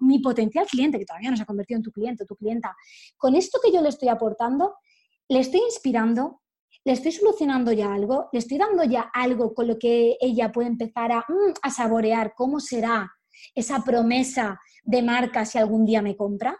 mi potencial cliente, que todavía no se ha convertido en tu cliente o tu clienta, con esto que yo le estoy aportando, le estoy inspirando, le estoy solucionando ya algo, le estoy dando ya algo con lo que ella puede empezar a, mm, a saborear cómo será esa promesa de marca si algún día me compra.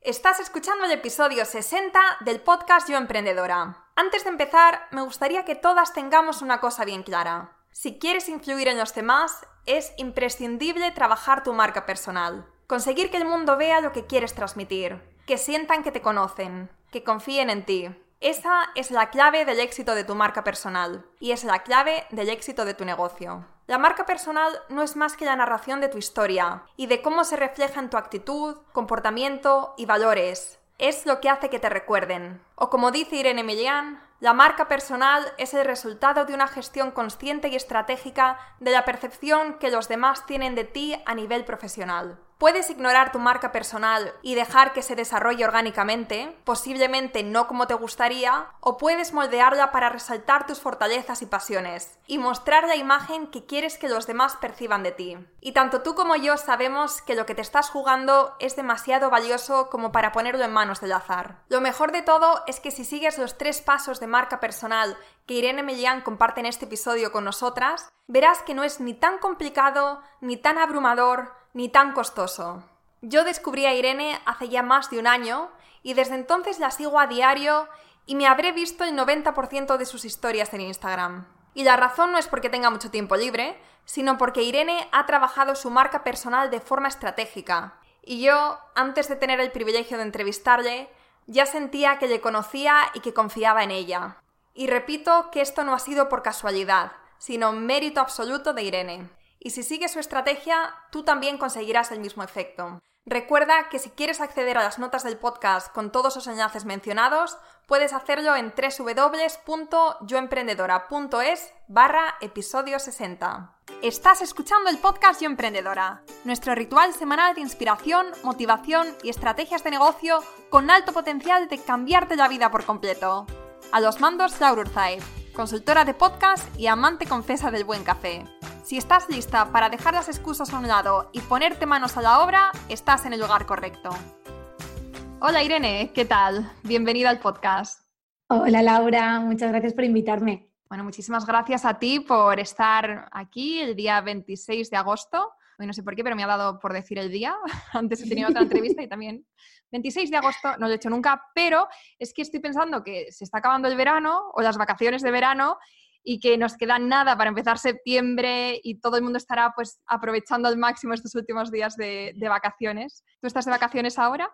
Estás escuchando el episodio 60 del podcast Yo Emprendedora. Antes de empezar, me gustaría que todas tengamos una cosa bien clara. Si quieres influir en los demás, es imprescindible trabajar tu marca personal. Conseguir que el mundo vea lo que quieres transmitir, que sientan que te conocen, que confíen en ti. Esa es la clave del éxito de tu marca personal y es la clave del éxito de tu negocio. La marca personal no es más que la narración de tu historia y de cómo se refleja en tu actitud, comportamiento y valores. Es lo que hace que te recuerden. O como dice Irene Millán, la marca personal es el resultado de una gestión consciente y estratégica de la percepción que los demás tienen de ti a nivel profesional. Puedes ignorar tu marca personal y dejar que se desarrolle orgánicamente, posiblemente no como te gustaría, o puedes moldearla para resaltar tus fortalezas y pasiones, y mostrar la imagen que quieres que los demás perciban de ti. Y tanto tú como yo sabemos que lo que te estás jugando es demasiado valioso como para ponerlo en manos del azar. Lo mejor de todo es que si sigues los tres pasos de marca personal que Irene Mellán comparte en este episodio con nosotras, verás que no es ni tan complicado, ni tan abrumador, ni tan costoso. Yo descubrí a Irene hace ya más de un año y desde entonces la sigo a diario y me habré visto el 90% de sus historias en Instagram. Y la razón no es porque tenga mucho tiempo libre, sino porque Irene ha trabajado su marca personal de forma estratégica. Y yo, antes de tener el privilegio de entrevistarle, ya sentía que le conocía y que confiaba en ella. Y repito que esto no ha sido por casualidad, sino mérito absoluto de Irene. Y si sigues su estrategia, tú también conseguirás el mismo efecto. Recuerda que si quieres acceder a las notas del podcast con todos los enlaces mencionados, puedes hacerlo en www.yoemprendedora.es barra episodio 60. Estás escuchando el podcast Yo Emprendedora, nuestro ritual semanal de inspiración, motivación y estrategias de negocio con alto potencial de cambiarte la vida por completo. A los mandos, Laura Urzaiz, consultora de podcast y amante confesa del buen café. Si estás lista para dejar las excusas a un lado y ponerte manos a la obra, estás en el lugar correcto. Hola Irene, ¿qué tal? Bienvenida al podcast. Hola Laura, muchas gracias por invitarme. Bueno, muchísimas gracias a ti por estar aquí el día 26 de agosto. Hoy no sé por qué, pero me ha dado por decir el día. Antes he tenido otra entrevista y también 26 de agosto no lo he hecho nunca, pero es que estoy pensando que se está acabando el verano o las vacaciones de verano y que nos queda nada para empezar septiembre y todo el mundo estará pues aprovechando al máximo estos últimos días de, de vacaciones. ¿Tú estás de vacaciones ahora?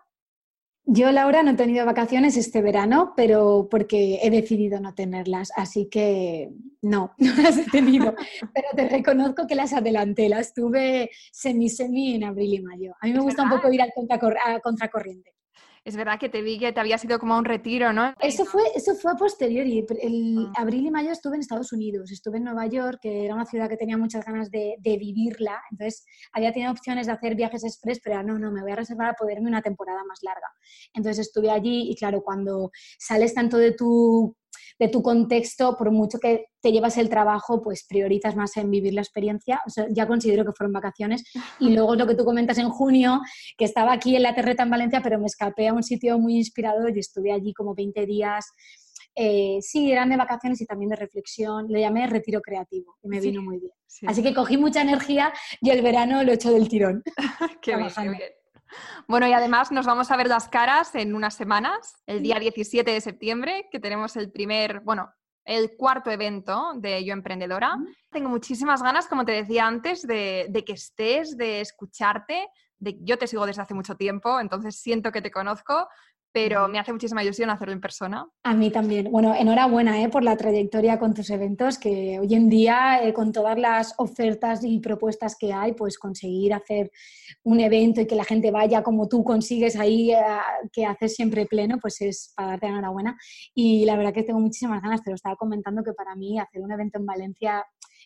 Yo, Laura, no he tenido vacaciones este verano, pero porque he decidido no tenerlas, así que no, no las he tenido. pero te reconozco que las adelanté, las tuve semi-semi en abril y mayo. A mí me gusta un poco ir al a contracorriente es verdad que te vi que te había sido como un retiro, ¿no? Eso fue, eso fue a posteriori. El ah. abril y mayo estuve en Estados Unidos, estuve en Nueva York, que era una ciudad que tenía muchas ganas de, vivirla. Entonces, había tenido opciones de hacer viajes express, pero no, no, me voy a reservar a poderme una temporada más larga. Entonces, estuve allí y claro, cuando sales tanto de tu de tu contexto, por mucho que te llevas el trabajo, pues priorizas más en vivir la experiencia. O sea, ya considero que fueron vacaciones. Y luego lo que tú comentas en junio, que estaba aquí en la Terreta en Valencia, pero me escapé a un sitio muy inspirador y estuve allí como 20 días. Eh, sí, eran de vacaciones y también de reflexión. Le llamé retiro creativo y me vino muy bien. Así que cogí mucha energía y el verano lo he hecho del tirón. qué bien, qué bien. Bueno, y además nos vamos a ver las caras en unas semanas, el día 17 de septiembre, que tenemos el primer, bueno, el cuarto evento de Yo Emprendedora. Tengo muchísimas ganas, como te decía antes, de, de, que estés, de escucharte. De, yo te sigo desde hace mucho tiempo, entonces siento que te conozco, pero me hace muchísima ilusión hacerlo en persona. A mí también. Bueno, enhorabuena ¿eh? por la trayectoria con tus eventos, que hoy en día, eh, con todas las ofertas y propuestas que hay, pues conseguir hacer un evento y que la gente vaya como tú consigues ahí, eh, que haces siempre pleno, pues es para darte enhorabuena. Y la verdad que tengo muchísimas ganas, te lo estaba comentando, que para mí hacer un evento en Valencia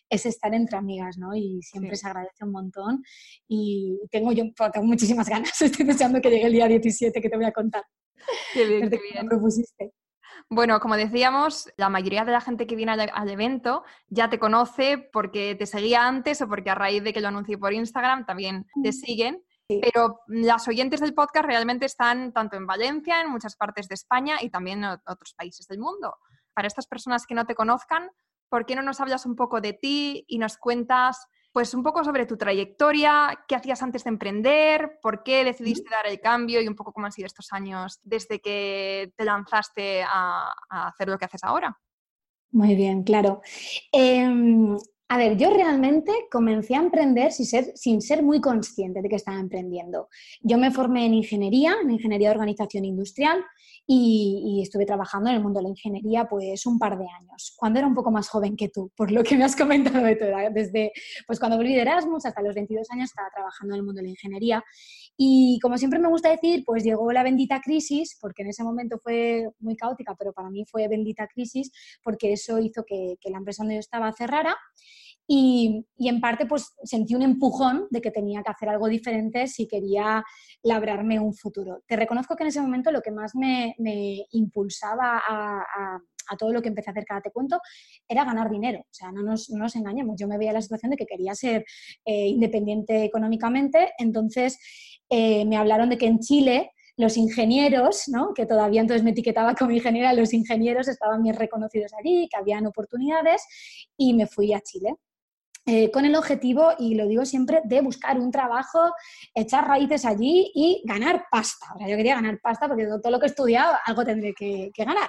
es estar entre amigas, ¿no? Y siempre se agradece un montón. Y tengo yo tengo muchísimas ganas, estoy deseando que llegue el día 17 que te voy a contar. Qué bien, qué bien. propusiste. Bueno, como decíamos, la mayoría de la gente que viene al, evento ya te conoce porque te seguía antes o porque a raíz de que lo anuncié por Instagram también te siguen. Pero las oyentes del podcast realmente están tanto en Valencia, en muchas partes de España y también en otros países del mundo. Para estas personas que no te conozcan, ¿por qué no nos hablas un poco de ti y nos cuentas pues un poco sobre tu trayectoria, qué hacías antes de emprender, por qué decidiste dar el cambio y un poco cómo han sido estos años desde que te lanzaste a, hacer lo que haces ahora. Muy bien, claro. Em, a ver, yo realmente comencé a emprender sin ser, sin ser, muy consciente de que estaba emprendiendo. Yo me formé en ingeniería, en ingeniería de organización industrial, y, estuve trabajando en el mundo de la ingeniería pues un par de años, cuando era un poco más joven que tú, por lo que me has comentado de tu edad. Desde pues, cuando volví de Erasmus hasta los 22 años estaba trabajando en el mundo de la ingeniería. Y como siempre me gusta decir, pues llegó la bendita crisis, porque en ese momento fue muy caótica, pero para mí fue bendita crisis, porque eso hizo que, que la empresa donde yo estaba cerrara y, en parte pues sentí un empujón de que tenía que hacer algo diferente si quería labrarme un futuro. Te reconozco que en ese momento lo que más me, impulsaba a, todo lo que empecé a hacer cada te cuento era ganar dinero. O sea, no nos, engañemos, yo me veía la situación de que quería ser eh, independiente económicamente, entonces eh, me hablaron de que en Chile los ingenieros, ¿no? que todavía entonces me etiquetaba como ingeniera, los ingenieros estaban bien reconocidos allí, que habían oportunidades y me fui a Chile. Eh, con el objetivo, y lo digo siempre, de buscar un trabajo, echar raíces allí y ganar pasta. O sea, yo quería ganar pasta porque todo lo que he estudiado, algo tendré que, que ganar.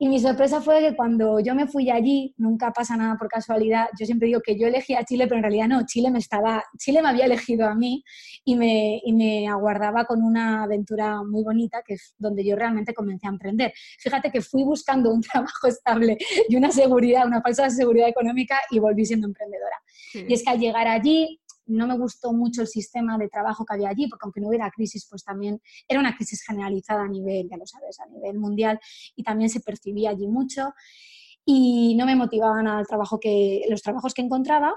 Y mi sorpresa fue que cuando yo me fui allí, nunca pasa nada por casualidad, yo siempre digo que yo elegí a Chile, pero en realidad no, Chile me, estaba, Chile me había elegido a mí y me, y me aguardaba con una aventura muy bonita, que es donde yo realmente comencé a emprender. Fíjate que fui buscando un trabajo estable y una seguridad, una falsa seguridad económica y volví siendo emprendedora. Y es que al llegar allí, no me gustó mucho el sistema de trabajo que había allí, porque aunque no hubiera crisis, pues también era una crisis generalizada a nivel, ya lo sabes, a nivel mundial y también se percibía allí mucho y no me motivaban al trabajo que, los trabajos que encontraba,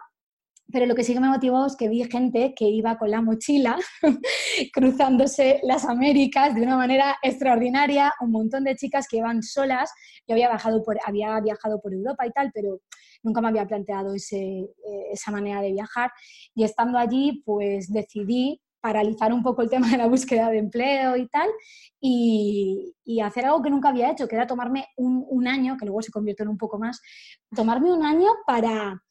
pero lo que sí que me motivó es que vi gente que iba con la mochila cruzándose las Américas de una manera extraordinaria, un montón de chicas que iban solas, yo había, bajado por, había viajado por Europa y tal, pero nunca me había planteado eh, esa manera de viajar. Y estando allí pues decidí paralizar un poco el tema de la búsqueda de empleo y tal, y, hacer algo que nunca había hecho, que era tomarme un, año, que luego se convirtió en un poco más, tomarme un año para,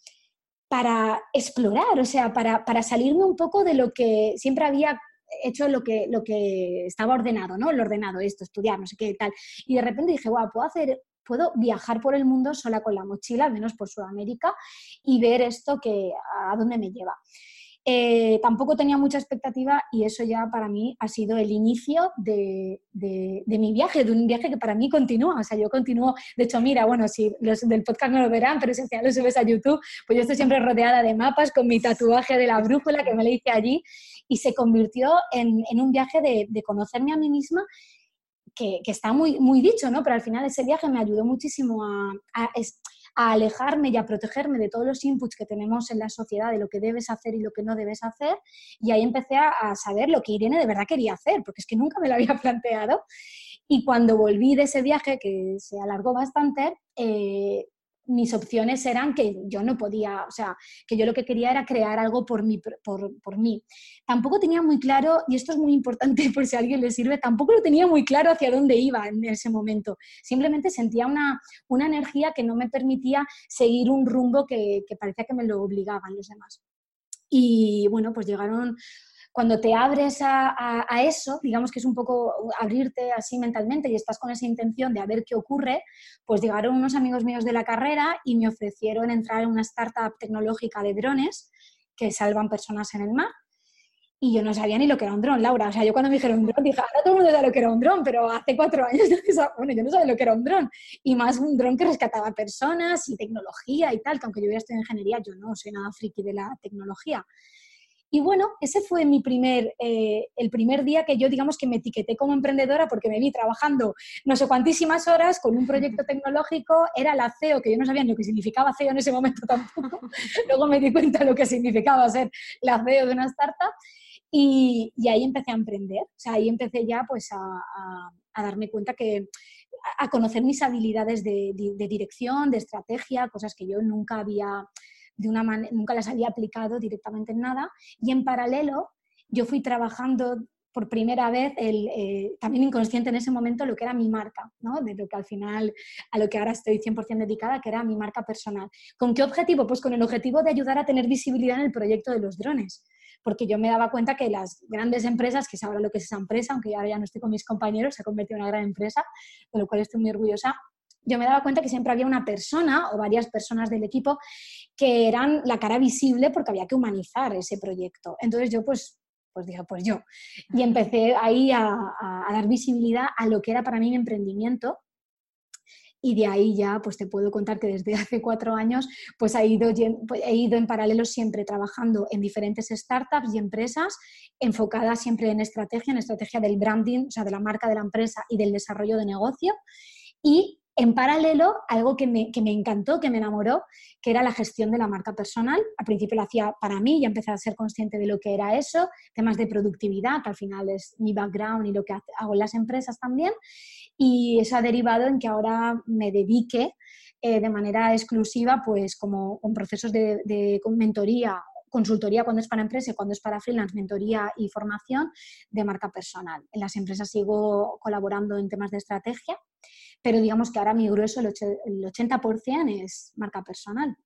para explorar, o sea, para, para salirme un poco de lo que siempre había hecho lo que, lo que estaba ordenado, ¿no? Lo ordenado, esto, estudiar, no sé qué tal. Y de repente dije, guau, puedo hacer puedo viajar por el mundo sola con la mochila, al menos por Sudamérica, y ver esto que a dónde me lleva. Eh, tampoco tenía mucha expectativa y eso ya para mí ha sido el inicio de, mi viaje, de un viaje que para mí continúa. O sea, yo continúo, de hecho, mira, bueno, si los del podcast no lo verán, pero si ya lo subes a YouTube, pues yo estoy siempre rodeada de mapas con mi tatuaje de la brújula que me le hice allí y se convirtió en, un viaje de, conocerme a mí misma que, está muy, muy dicho, ¿no? Pero al final ese viaje me ayudó muchísimo a, alejarme y a protegerme de todos los inputs que tenemos en la sociedad, de lo que debes hacer y lo que no debes hacer. Y ahí empecé a, saber lo que Irene de verdad quería hacer, porque es que nunca me lo había planteado. Y cuando volví de ese viaje, que se alargó bastante, eh, mis opciones eran que yo no podía, o sea, que yo lo que quería era crear algo por mí, por, mí. Tampoco tenía muy claro, y esto es muy importante por si a alguien le sirve, tampoco lo tenía muy claro hacia dónde iba en ese momento. Simplemente sentía una, una energía que no me permitía seguir un rumbo que, que parecía que me lo obligaban los demás. Y bueno, pues llegaron cuando te abres a, eso, digamos que es un poco abrirte así mentalmente y estás con esa intención de a ver qué ocurre, pues llegaron unos amigos míos de la carrera y me ofrecieron entrar en una startup tecnológica de drones que salvan personas en el mar. Y yo no sabía ni lo que era un dron, Laura. O sea, yo cuando me dijeron un dron, dije, ahora todo el mundo sabe lo que era un dron, pero hace cuatro años, bueno, yo no sabía lo que era un dron. Y más un dron que rescataba personas y tecnología y tal, que aunque yo hubiera estudiado ingeniería, yo no soy nada friki de la tecnología. Y bueno, ese fue mi primer, eh, el primer día que yo, digamos, que me etiqueté como emprendedora porque me vi trabajando no sé cuantísimas horas con un proyecto tecnológico, era la CEO, que yo no sabía ni lo que significaba CEO en ese momento tampoco. Luego me di cuenta de lo que significaba ser la CEO de una startup y, y ahí empecé a emprender. O sea, ahí empecé ya pues a, a, darme cuenta que a conocer mis habilidades de, de dirección, de estrategia, cosas que yo nunca había de una nunca las había aplicado directamente en nada. Y en paralelo yo fui trabajando por primera vez, el, eh, también inconsciente en ese momento, lo que era mi marca, ¿no? de lo que al final, a lo que ahora estoy 100% dedicada, que era mi marca personal. ¿Con qué objetivo? Pues con el objetivo de ayudar a tener visibilidad en el proyecto de los drones porque yo me daba cuenta que las grandes empresas, que es ahora lo que es esa empresa, aunque ahora ya no estoy con mis compañeros, se ha convertido en una gran empresa, de lo cual estoy muy orgullosa, yo me daba cuenta que siempre había una persona o varias personas del equipo que eran la cara visible porque había que humanizar ese proyecto. Entonces yo pues, pues dije, pues yo. Y empecé ahí a, dar visibilidad a lo que era para mí mi emprendimiento y de ahí ya pues te puedo contar que desde hace cuatro años pues he ido, pues, he ido en paralelo siempre trabajando en diferentes startups y empresas enfocadas siempre en estrategia, en estrategia del branding, o sea, de la marca de la empresa y del desarrollo de negocio y en paralelo, algo que me, que me, encantó, que me enamoró, que era la gestión de la marca personal. Al principio lo hacía para mí, y empecé a ser consciente de lo que era eso, temas de productividad, que al final es mi background y lo que hago en las empresas también. Y eso ha derivado en que ahora me dedique eh, de manera exclusiva, pues como con procesos de, de mentoría consultoría cuando es para empresa y cuando es para freelance, mentoría y formación de marca personal. En las empresas sigo colaborando en temas de estrategia pero digamos que ahora mi grueso, el 80% es marca personal.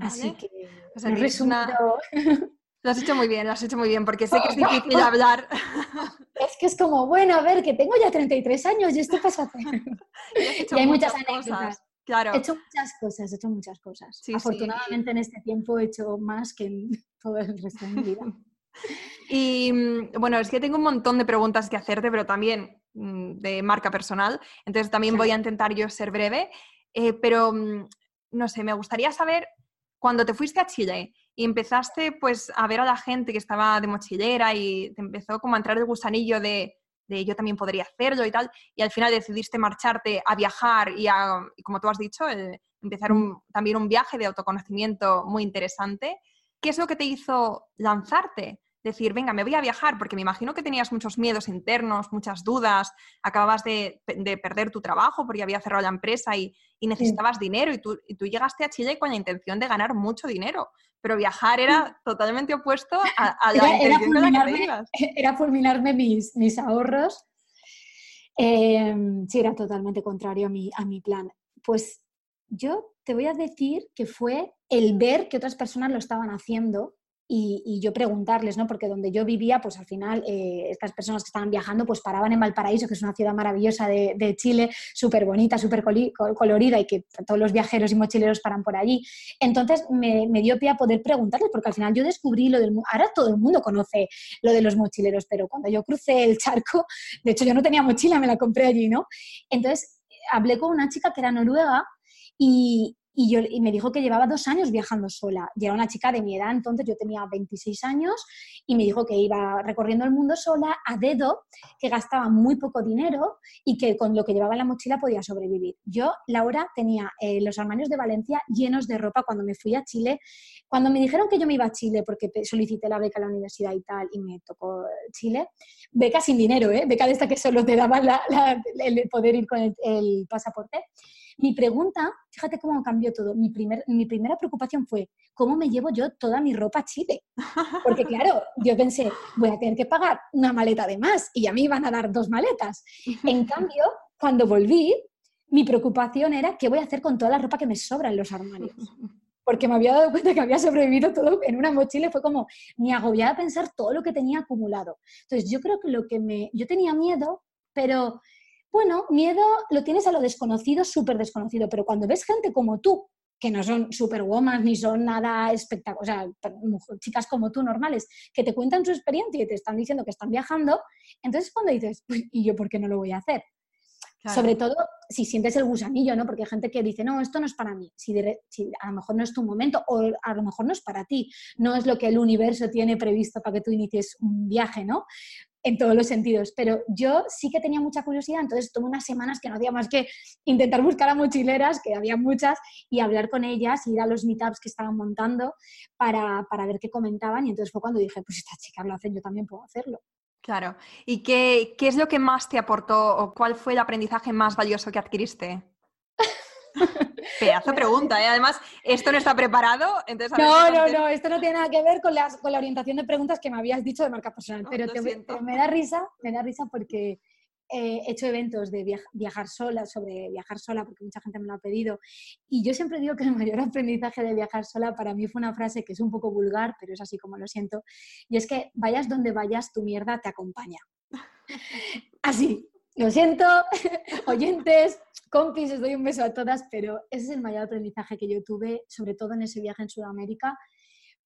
Así que, o sea, resumido... Lo has hecho muy bien, lo has hecho muy bien, porque sé que es difícil hablar. Es que es como, bueno, a ver, que tengo ya 33 años y esto pasa hacer. y, hay muchas, anécdotas. Claro. He hecho muchas cosas, he hecho muchas cosas. Afortunadamente en este tiempo he hecho más que en todo el resto de mi vida. Y mm, bueno, es que tengo un montón de preguntas que hacerte, pero también Mm, de marca personal, entonces también voy a intentar yo ser breve, eh, pero mm, no sé, me gustaría saber cuando te fuiste a Chile y empezaste pues a ver a la gente que estaba de mochilera y te empezó como a entrar el gusanillo de, yo también podría hacerlo y tal, y al final decidiste marcharte a viajar y, a, como tú has dicho, empezar también un viaje de autoconocimiento muy interesante. ¿Qué es lo que te hizo lanzarte? decir, venga, me voy a viajar, porque me imagino que tenías muchos miedos internos, muchas dudas, acababas de, perder tu trabajo porque había cerrado la empresa y, necesitabas dinero y tú, llegaste a Chile con la intención de ganar mucho dinero, pero viajar era totalmente opuesto a, la intención de la que Era fulminarme mis, mis ahorros. Em, sí, era totalmente contrario a mi, a mi plan. Pues yo te voy a decir que fue el ver que otras personas lo estaban haciendo y, yo preguntarles, ¿no? Porque donde yo vivía, pues al final eh, estas personas que estaban viajando, pues paraban en Valparaíso, que es una ciudad maravillosa de, Chile, súper bonita, súper colorida y que todos los viajeros y mochileros paran por allí. Entonces me, dio pie a poder preguntarles, porque al final yo descubrí lo del... Ahora todo el mundo conoce lo de los mochileros, pero cuando yo crucé el charco, de hecho yo no tenía mochila, me la compré allí, ¿no? Entonces hablé con una chica que era noruega y, y, yo, y me dijo que llevaba dos años viajando sola. Y era una chica de mi edad, entonces yo tenía 26 años, y me dijo que iba recorriendo el mundo sola a dedo, que gastaba muy poco dinero y que con lo que llevaba en la mochila podía sobrevivir. Yo, Laura, tenía eh, los armarios de Valencia llenos de ropa cuando me fui a Chile. Cuando me dijeron que yo me iba a Chile porque solicité la beca a la universidad y tal, y me tocó Chile, beca sin dinero, ¿eh? beca de esta que solo te daban el poder ir con el pasaporte. Mi pregunta, fíjate cómo cambió todo. Mi, primer, mi primera preocupación fue, ¿cómo me llevo yo toda mi ropa a Chile? Porque claro, yo pensé, voy a tener que pagar una maleta de más y a mí iban a dar dos maletas. En cambio, cuando volví, mi preocupación era qué voy a hacer con toda la ropa que me sobra en los armarios. Porque me había dado cuenta que había sobrevivido todo en una mochila y fue como, me agobiaba pensar todo lo que tenía acumulado. Entonces, yo creo que lo que me... Yo tenía miedo, pero bueno, miedo lo tienes a lo desconocido, súper desconocido, pero cuando ves gente como tú, que no son superwoman ni son nada espectacular, o sea, chicas como tú normales, que te cuentan su experiencia y te están diciendo que están viajando, entonces cuando dices, ¿y yo por qué no lo voy a hacer? Sobre todo si sientes el gusanillo, ¿no? Porque hay gente que dice, no, esto no es para mí. Si, si, a lo mejor no es tu momento o a lo mejor no es para ti. No es lo que el universo tiene previsto para que tú inicies un viaje, ¿no? En todos los sentidos. Pero yo sí que tenía mucha curiosidad, entonces tomé unas semanas que no hacía más que intentar buscar a mochileras, que había muchas, y hablar con ellas, ir a los meetups que estaban montando para, ver qué comentaban. Y entonces fue cuando dije, pues esta chica lo hace, yo también puedo hacerlo. Claro. ¿Y qué, qué es lo que más te aportó o cuál fue el aprendizaje más valioso que adquiriste? Pedazo pregunta, ¿eh? Además, esto no está preparado, entonces... no, no, no, esto no tiene nada que ver con, las, con la orientación de preguntas que me habías dicho de marca personal, pero me da risa, me da risa porque he hecho eventos de viajar sola, sobre viajar sola, porque mucha gente me lo ha pedido. Y yo siempre digo que el mayor aprendizaje de viajar sola para mí fue una frase que es un poco vulgar, pero es así como lo siento. Y es que vayas donde vayas, tu mierda te acompaña. Así, lo siento, oyentes, compis, os doy un beso a todas, pero ese es el mayor aprendizaje que yo tuve, sobre todo en ese viaje en Sudamérica,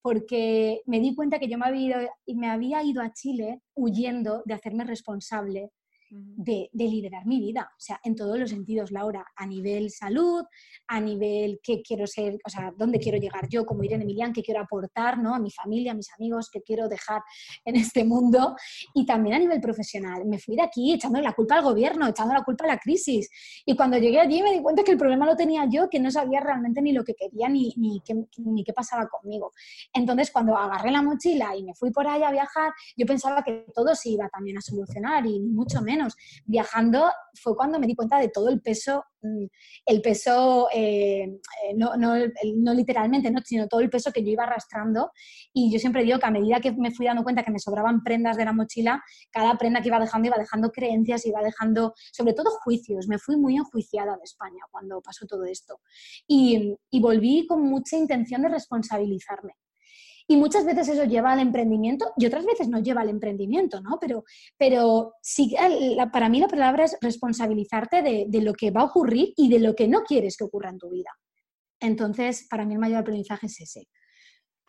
porque me di cuenta que yo me había ido, me había ido a Chile huyendo de hacerme responsable de, liderar mi vida, o sea, en todos los sentidos, Laura, a nivel salud, a nivel qué quiero ser, o sea, dónde quiero llegar yo como Irene Emilian, qué quiero aportar, ¿no? A mi familia, a mis amigos, qué quiero dejar en este mundo, y también a nivel profesional. Me fui de aquí echando la culpa al gobierno, echando la culpa a la crisis, y cuando llegué allí me di cuenta que el problema lo tenía yo, que no sabía realmente ni lo que quería ni, ni, qué, ni qué pasaba conmigo. Entonces, cuando agarré la mochila y me fui por allá a viajar, yo pensaba que todo se iba también a solucionar y mucho menos Viajando fue cuando me di cuenta de todo el peso, mm, el peso, eh, eh, no, no, no, literalmente, ¿no? sino todo el peso que yo iba arrastrando. Y yo siempre digo que a medida que me fui dando cuenta que me sobraban prendas de la mochila, cada prenda que iba dejando iba dejando creencias, iba dejando, sobre todo juicios. Me fui muy enjuiciada de España cuando pasó todo esto. y, y volví con mucha intención de responsabilizarme. Y muchas veces eso lleva al emprendimiento y otras veces no lleva al emprendimiento, ¿no? Pero, pero sí, para mí la palabra es responsabilizarte de, de lo que va a ocurrir y de lo que no quieres que ocurra en tu vida. Entonces, para mí el mayor aprendizaje es ese.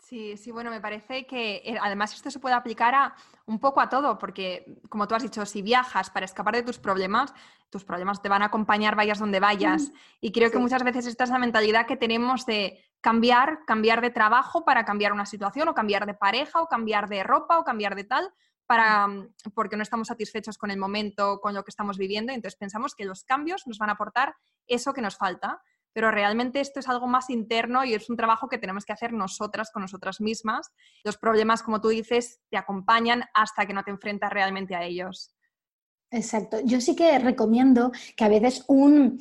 Sí, sí, bueno, me parece que eh, además esto se puede aplicar a un poco a todo, porque como tú has dicho, si viajas para escapar de tus problemas, tus problemas te van a acompañar vayas donde vayas. Y creo que muchas veces esta es la mentalidad que tenemos de cambiar, cambiar de trabajo para cambiar una situación, o cambiar de pareja, o cambiar de ropa, o cambiar de tal, para, mm, porque no estamos satisfechos con el momento, con lo que estamos viviendo. Entonces pensamos que los cambios nos van a aportar eso que nos falta pero realmente esto es algo más interno y es un trabajo que tenemos que hacer nosotras con nosotras mismas. Los problemas, como tú dices, te acompañan hasta que no te enfrentas realmente a ellos. Exacto. Yo sí que recomiendo que a veces un,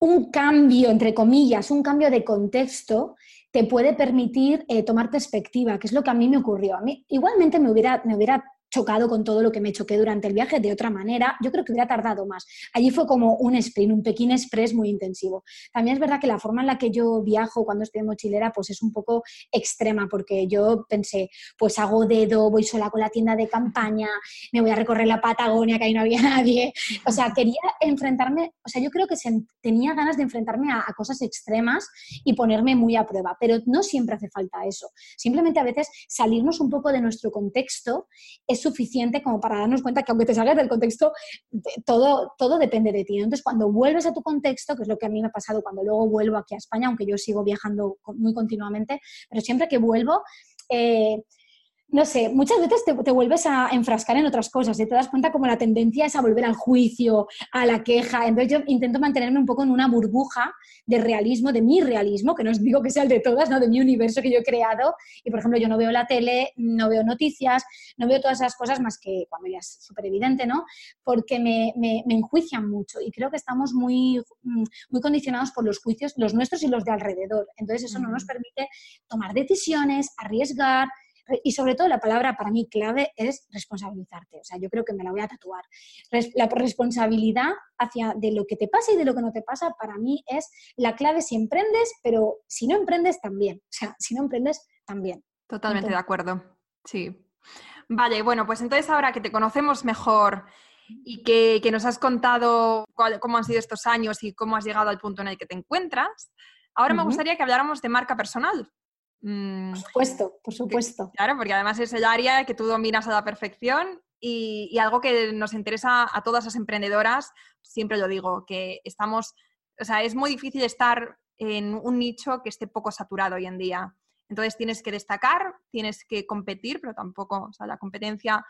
un cambio, entre comillas, un cambio de contexto te puede permitir eh, tomar perspectiva, que es lo que a mí me ocurrió. A mí igualmente me hubiera, me hubiera chocado con todo lo que me choqué durante el viaje de otra manera, yo creo que hubiera tardado más. Allí fue como un sprint, un Pekín Express muy intensivo. También es verdad que la forma en la que yo viajo cuando estoy en mochilera pues es un poco extrema porque yo pensé, pues hago dedo, voy sola con la tienda de campaña, me voy a recorrer la Patagonia que ahí no había nadie. O sea, quería enfrentarme, o sea, yo creo que tenía ganas de enfrentarme a, a cosas extremas y ponerme muy a prueba, pero no siempre hace falta eso. Simplemente a veces salirnos un poco de nuestro contexto es suficiente como para darnos cuenta que aunque te salgas del contexto, todo, todo depende de ti. Entonces, cuando vuelves a tu contexto, que es lo que a mí me ha pasado cuando luego vuelvo aquí a España, aunque yo sigo viajando muy continuamente, pero siempre que vuelvo, eh, no sé, muchas veces te, vuelves a enfrascar en otras cosas y te das cuenta como la tendencia es a volver al juicio, a la queja. Entonces yo intento mantenerme un poco en una burbuja de realismo, de mi realismo, que no os digo que sea el de todas, ¿no? de mi universo que yo he creado. Y por ejemplo, yo no veo la tele, no veo noticias, no veo todas esas cosas más que cuando ya es súper evidente, ¿no? Porque me, me, me, enjuician mucho y creo que estamos muy, mm, muy condicionados por los juicios, los nuestros y los de alrededor. Entonces eso no nos permite tomar decisiones, arriesgar, y sobre todo la palabra para mí clave es responsabilizarte. O sea, yo creo que me la voy a tatuar. la responsabilidad hacia de lo que te pasa y de lo que no te pasa, para mí es la clave si emprendes, pero si no emprendes también. O sea, si no emprendes también. Totalmente de acuerdo. Sí. Vale, bueno, pues entonces ahora que te conocemos mejor y que, nos has contado cómo han sido estos años y cómo has llegado al punto en el que te encuentras, ahora me gustaría que habláramos de marca personal. Mm, por supuesto, por supuesto. claro, porque además es el área que tú dominas a la perfección y, algo que nos interesa a todas las emprendedoras, siempre lo digo, que estamos, o sea, es muy difícil estar en un nicho que esté poco saturado hoy en día. Entonces tienes que destacar, tienes que competir, pero tampoco, o sea, la competencia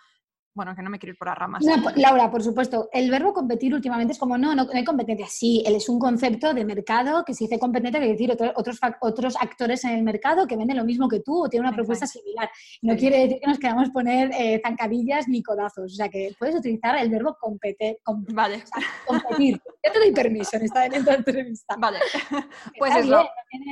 bueno, que no me quiero ir por las ramas. Laura, por supuesto, el verbo competir últimamente es como, no, no, hay competencia. Sí, él es un concepto de mercado que se dice competencia, quiere decir otros, otros actores en el mercado que venden lo mismo que tú o tienen una propuesta similar. No quiere decir que nos queramos poner eh, zancadillas ni codazos. O sea, que puedes utilizar el verbo competir. vale. competir. Ya te doy permiso en esta, entrevista. Vale. Pues eso.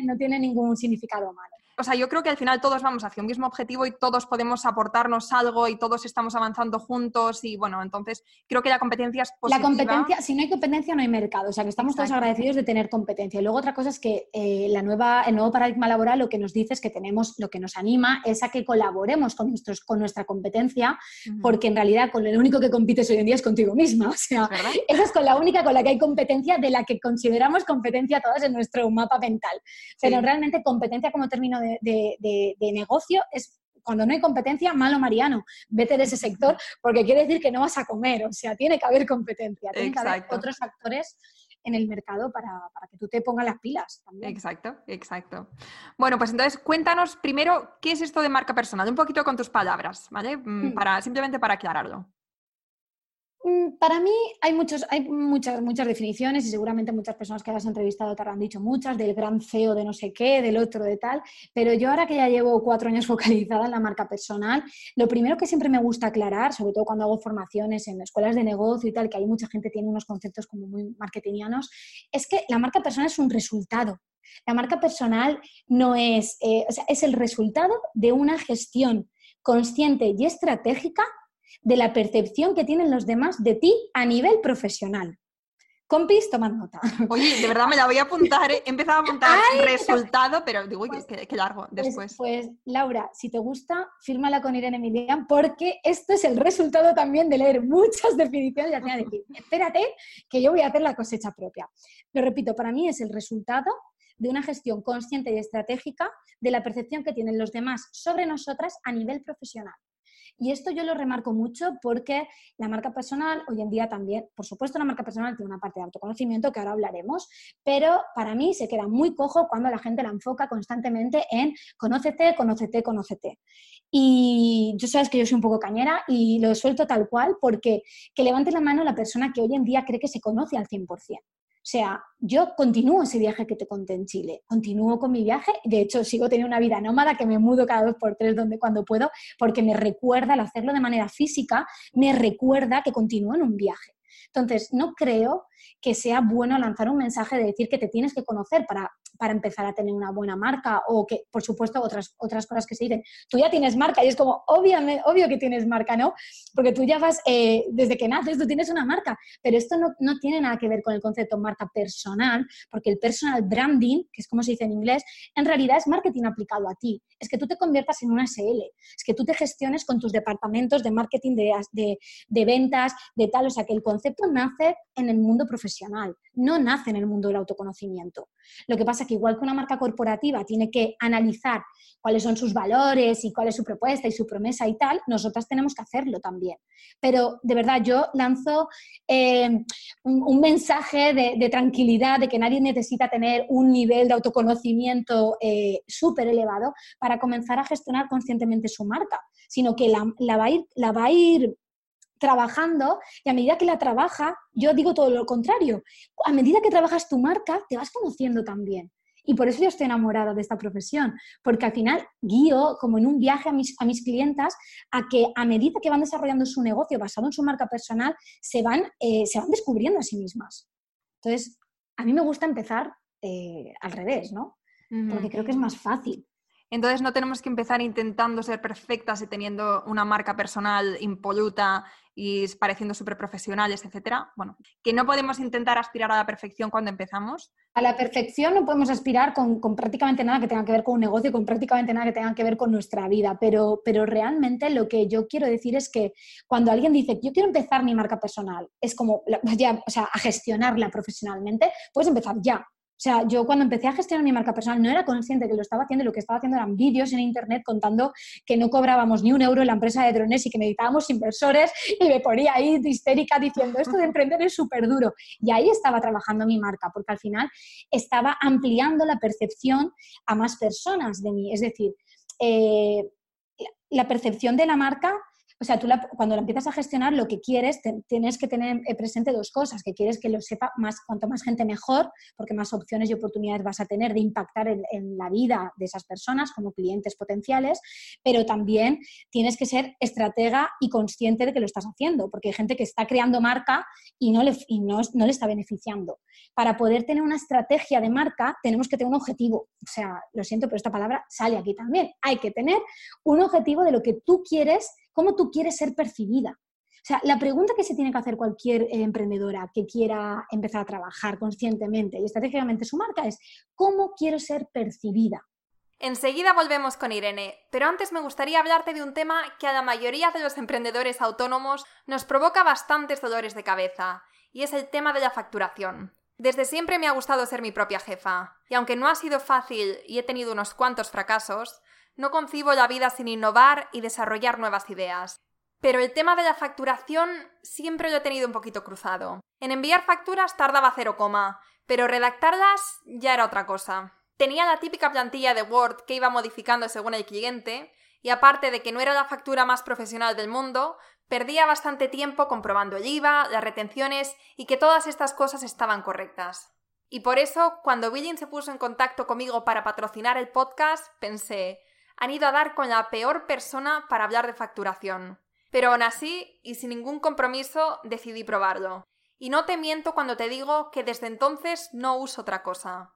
no tiene ningún significado malo o sea, yo creo que al final todos vamos hacia un mismo objetivo y todos podemos aportarnos algo y todos estamos avanzando juntos y bueno, entonces creo que la competencia es positiva. La competencia, si no hay competencia no hay mercado, o sea que estamos todos agradecidos de tener competencia. Y luego otra cosa es que eh, la nueva, el nuevo paradigma laboral lo que nos dice es que tenemos, lo que nos anima es a que colaboremos con, nuestros, con nuestra competencia, porque en realidad con el único que compites hoy en día es contigo misma, o sea, esa es con la única con la que hay competencia de la que consideramos competencia todas en nuestro mapa mental. Pero realmente competencia como término de, negocio es cuando no hay competencia, malo Mariano, vete de ese sector porque quiere decir que no vas a comer, o sea, tiene que haber competencia, tiene que haber otros actores en el mercado para, que tú te pongas las pilas también. Exacto, exacto. Bueno, pues entonces cuéntanos primero qué es esto de marca personal, un poquito con tus palabras, ¿vale? Mm, hmm. Para, simplemente para aclararlo. Mm, para mí hay, muchos, hay muchas, muchas definiciones y seguramente muchas personas que has entrevistado te habrán dicho muchas, del gran CEO de no sé qué, del otro de tal, pero yo ahora que ya llevo cuatro años focalizada en la marca personal, lo primero que siempre me gusta aclarar, sobre todo cuando hago formaciones en escuelas de negocio y tal, que hay mucha gente que tiene unos conceptos como muy marketingianos, es que la marca personal es un resultado. La marca personal no es, eh, o sea, es el resultado de una gestión consciente y estratégica de la percepción que tienen los demás de ti a nivel profesional. Compis, tomad nota. Oye, de verdad me la voy a apuntar. ¿eh? He empezado a apuntar el resultado, pero digo, pues, qué, largo pues, después. Pues, Laura, si te gusta, fírmala con Irene Emilian, porque esto es el resultado también de leer muchas definiciones y al final decir, espérate, que yo voy a hacer la cosecha propia. Lo repito, para mí es el resultado de una gestión consciente y estratégica de la percepción que tienen los demás sobre nosotras a nivel profesional. Y esto yo lo remarco mucho porque la marca personal hoy en día también, por supuesto la marca personal tiene una parte de autoconocimiento que ahora hablaremos, pero para mí se queda muy cojo cuando la gente la enfoca constantemente en conócete, conócete, conócete. Y yo sabes que yo soy un poco cañera y lo suelto tal cual porque que levante la mano la persona que hoy en día cree que se conoce al 100%. O sea, yo continúo ese viaje que te conté en Chile, continúo con mi viaje, de hecho sigo teniendo una vida nómada que me mudo cada dos por tres donde cuando puedo, porque me recuerda, al hacerlo de manera física, me recuerda que continúo en un viaje. Entonces, no creo que sea bueno lanzar un mensaje de decir que te tienes que conocer para, para empezar a tener una buena marca o que, por supuesto, otras, otras cosas que se dicen. Tú ya tienes marca y es como, obviamente, obvio que tienes marca, ¿no? Porque tú ya vas, eh, desde que naces, tú tienes una marca, pero esto no, no tiene nada que ver con el concepto marca personal, porque el personal branding, que es como se dice en inglés, en realidad es marketing aplicado a ti. Es que tú te conviertas en una SL, es que tú te gestiones con tus departamentos de marketing, de, de, de ventas, de tal, o sea, que el concepto nace en el mundo profesional, no nace en el mundo del autoconocimiento. Lo que pasa que igual que una marca corporativa tiene que analizar cuáles son sus valores y cuál es su propuesta y su promesa y tal, nosotras tenemos que hacerlo también. Pero de verdad yo lanzo eh, un, mensaje de, tranquilidad, de que nadie necesita tener un nivel de autoconocimiento eh, súper elevado para comenzar a gestionar conscientemente su marca, sino que la va a ir trabajando y a medida que la trabaja, yo digo todo lo contrario, a medida que trabajas tu marca, te vas conociendo también. Y por eso yo estoy enamorada de esta profesión, porque al final guío como en un viaje a mis, a mis clientas a que a medida que van desarrollando su negocio basado en su marca personal, se van, eh, se van descubriendo a sí mismas. Entonces, a mí me gusta empezar eh, al revés, ¿no? Porque creo que es más fácil. Entonces no tenemos que empezar intentando ser perfectas y teniendo una marca personal impoluta y pareciendo súper profesionales, etcétera. Bueno, que no podemos intentar aspirar a la perfección cuando empezamos. A la perfección no podemos aspirar con, prácticamente nada que tenga que ver con un negocio, con prácticamente nada que tenga que ver con nuestra vida, pero, pero realmente lo que yo quiero decir es que cuando alguien dice, yo quiero empezar mi marca personal, es como, ya, o sea, a gestionarla profesionalmente, puedes empezar ya. O sea, yo cuando empecé a gestionar mi marca personal no era consciente que lo estaba haciendo, lo que estaba haciendo eran vídeos en internet contando que no cobrábamos ni un euro en la empresa de drones y que necesitábamos inversores y me ponía ahí histérica diciendo esto de emprender es súper duro. Y ahí estaba trabajando mi marca, porque al final estaba ampliando la percepción a más personas de mí. Es decir, eh, la percepción de la marca o sea, tú cuando la empiezas a gestionar, lo que quieres, tienes que tener eh, presente dos cosas, que quieres que lo sepa más, cuanto más gente mejor, porque más opciones y oportunidades vas a tener de impactar en, la vida de esas personas como clientes potenciales, pero también tienes que ser estratega y consciente de que lo estás haciendo, porque hay gente que está creando marca y no le, y no, no le está beneficiando. Para poder tener una estrategia de marca, tenemos que tener un objetivo. O sea, lo siento, pero esta palabra sale aquí también. Hay que tener un objetivo de lo que tú quieres cómo tú quieres ser percibida. O sea, la pregunta que se tiene que hacer cualquier eh, emprendedora que quiera empezar a trabajar conscientemente y estratégicamente su marca es, ¿cómo quiero ser percibida? Enseguida volvemos con Irene, pero antes me gustaría hablarte de un tema que a la mayoría de los emprendedores autónomos nos provoca bastantes dolores de cabeza, y es el tema de la facturación. Desde siempre me ha gustado ser mi propia jefa, y aunque no ha sido fácil y he tenido unos cuantos fracasos, no concibo la vida sin innovar y desarrollar nuevas ideas. Pero el tema de la facturación siempre lo he tenido un poquito cruzado. En enviar facturas tardaba cero coma, pero redactarlas ya era otra cosa. Tenía la típica plantilla de Word que iba modificando según el cliente, y aparte de que no era la factura más profesional del mundo, perdía bastante tiempo comprobando el IVA, las retenciones y que todas estas cosas estaban correctas. Y por eso, cuando Billing se puso en contacto conmigo para patrocinar el podcast, pensé, han ido a dar con la peor persona para hablar de facturación. Pero aún así, y sin ningún compromiso, decidí probarlo. Y no te miento cuando te digo que desde entonces no uso otra cosa.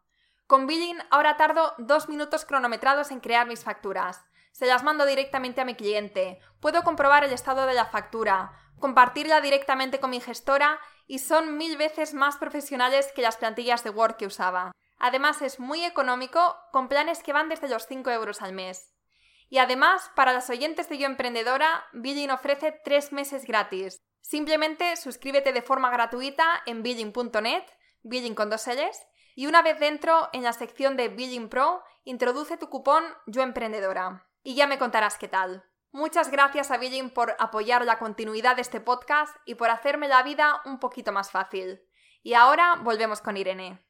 Con Billing ahora tardo dos minutos cronometrados en crear mis facturas. Se las mando directamente a mi cliente. Puedo comprobar el estado de la factura, compartirla directamente con mi gestora y son mil veces más profesionales que las plantillas de Word que usaba. Además es muy económico con planes que van desde los 5 euros al mes. Y además, para los oyentes de Yo Emprendedora, Billing ofrece 3 meses gratis. Simplemente suscríbete de forma gratuita en billing.net, billing con dos L's, y una vez dentro, en la sección de Billing Pro, introduce tu cupón Yo Emprendedora. Y ya me contarás qué tal. Muchas gracias a Billing por apoyar la continuidad de este podcast y por hacerme la vida un poquito más fácil. Y ahora volvemos con Irene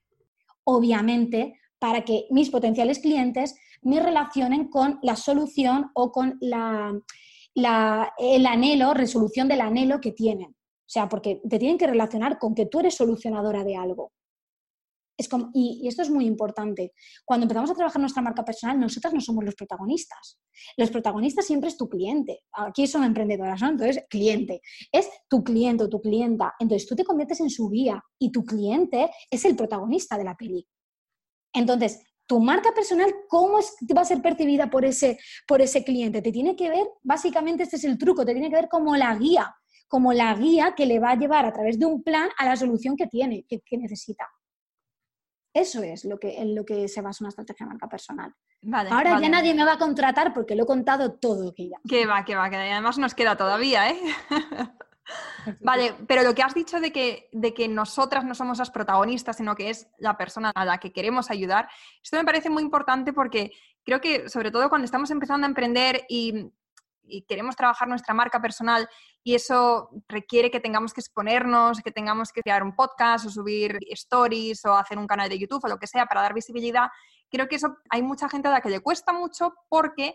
obviamente, para que mis potenciales clientes me relacionen con la solución o con la, el anhelo, resolución del anhelo que tienen. O sea, porque te tienen que relacionar con que tú eres solucionadora de algo. Es como, y, esto es muy importante. Cuando empezamos a trabajar nuestra marca personal, nosotras no somos los protagonistas. Los protagonistas siempre es tu cliente. Aquí son emprendedoras, ¿no? Entonces, cliente. Es tu cliente o tu clienta. Entonces, tú te conviertes en su guía y tu cliente es el protagonista de la peli. Entonces, tu marca personal, ¿cómo va a ser percibida por ese, por ese cliente? Te tiene que ver, básicamente este es el truco, te tiene que ver como la guía, como la guía que le va a llevar a través de un plan a la solución que tiene, que necesita. Eso es lo que, en lo que se basa una estrategia de marca personal. Ahora ya nadie me va a contratar porque lo he contado todo que ya. Que va, que va, que además nos queda todavía, ¿eh? vale, pero lo que has dicho de que, de que nosotras no somos las protagonistas, sino que es la persona a la que queremos ayudar, esto me parece muy importante porque creo que sobre todo cuando estamos empezando a emprender y y queremos trabajar nuestra marca personal y eso requiere que tengamos que exponernos, que tengamos que crear un podcast o subir stories o hacer un canal de YouTube o lo que sea para dar visibilidad, creo que eso hay mucha gente a la que le cuesta mucho porque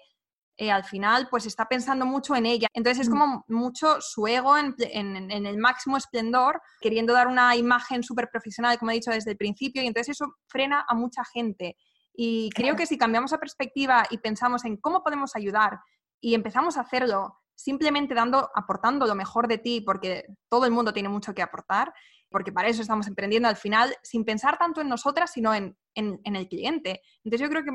eh, al final pues está pensando mucho en ella. Entonces es mm. como mucho su ego en, en el máximo esplendor, queriendo dar una imagen súper profesional, como he dicho desde el principio, y entonces eso frena a mucha gente. Y creo que si cambiamos la perspectiva y pensamos en cómo podemos ayudar, y empezamos a hacerlo simplemente dando, aportando lo mejor de ti, porque todo el mundo tiene mucho que aportar, porque para eso estamos emprendiendo al final, sin pensar tanto en nosotras, sino en, el cliente. Entonces yo creo que,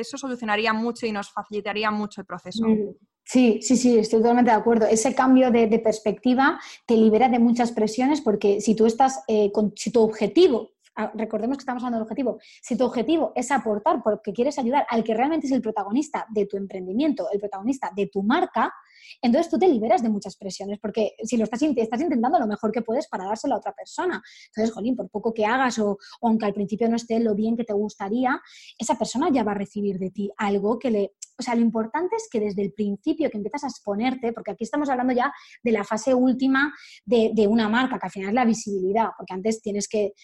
eso solucionaría mucho y nos facilitaría mucho el proceso. Mm, sí, sí, sí, estoy totalmente de acuerdo. Ese cambio de, perspectiva te libera de muchas presiones porque si tú estás, eh, con, si tu objetivo Ah, recordemos que estamos hablando del objetivo, si tu objetivo es aportar porque quieres ayudar al que realmente es el protagonista de tu emprendimiento, el protagonista de tu marca, entonces tú te liberas de muchas presiones, porque si lo estás, estás intentando lo mejor que puedes para dárselo a otra persona. Entonces, jolín, por poco que hagas o, aunque al principio no esté lo bien que te gustaría, esa persona ya va a recibir de ti algo que le... O sea, lo importante es que desde el principio que empiezas a exponerte, porque aquí estamos hablando ya de la fase última de, de una marca, que al final es la visibilidad, porque antes tienes que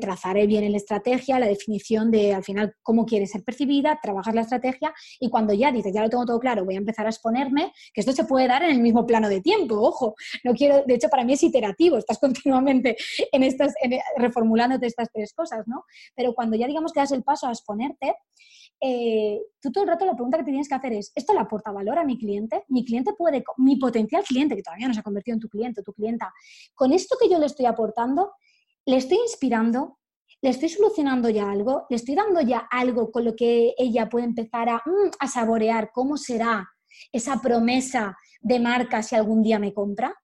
trazaré bien la estrategia, la definición de al final cómo quieres ser percibida, trabajas la estrategia y cuando ya dices, ya lo tengo todo claro, voy a empezar a exponerme, que esto se puede dar en el mismo plano de tiempo, ojo, no quiero, de hecho para mí es iterativo, estás continuamente en estas, reformulándote estas tres cosas, ¿no? Pero cuando ya digamos que das el paso a exponerte, eh, tú todo el rato la pregunta que te tienes que hacer es, ¿esto le aporta valor a mi cliente? Mi cliente puede, mi potencial cliente, que todavía no se ha convertido en tu cliente o tu clienta, con esto que yo le estoy aportando, le estoy inspirando, le estoy solucionando ya algo, le estoy dando ya algo con lo que ella puede empezar a, mm, a saborear cómo será esa promesa de marca si algún día me compra.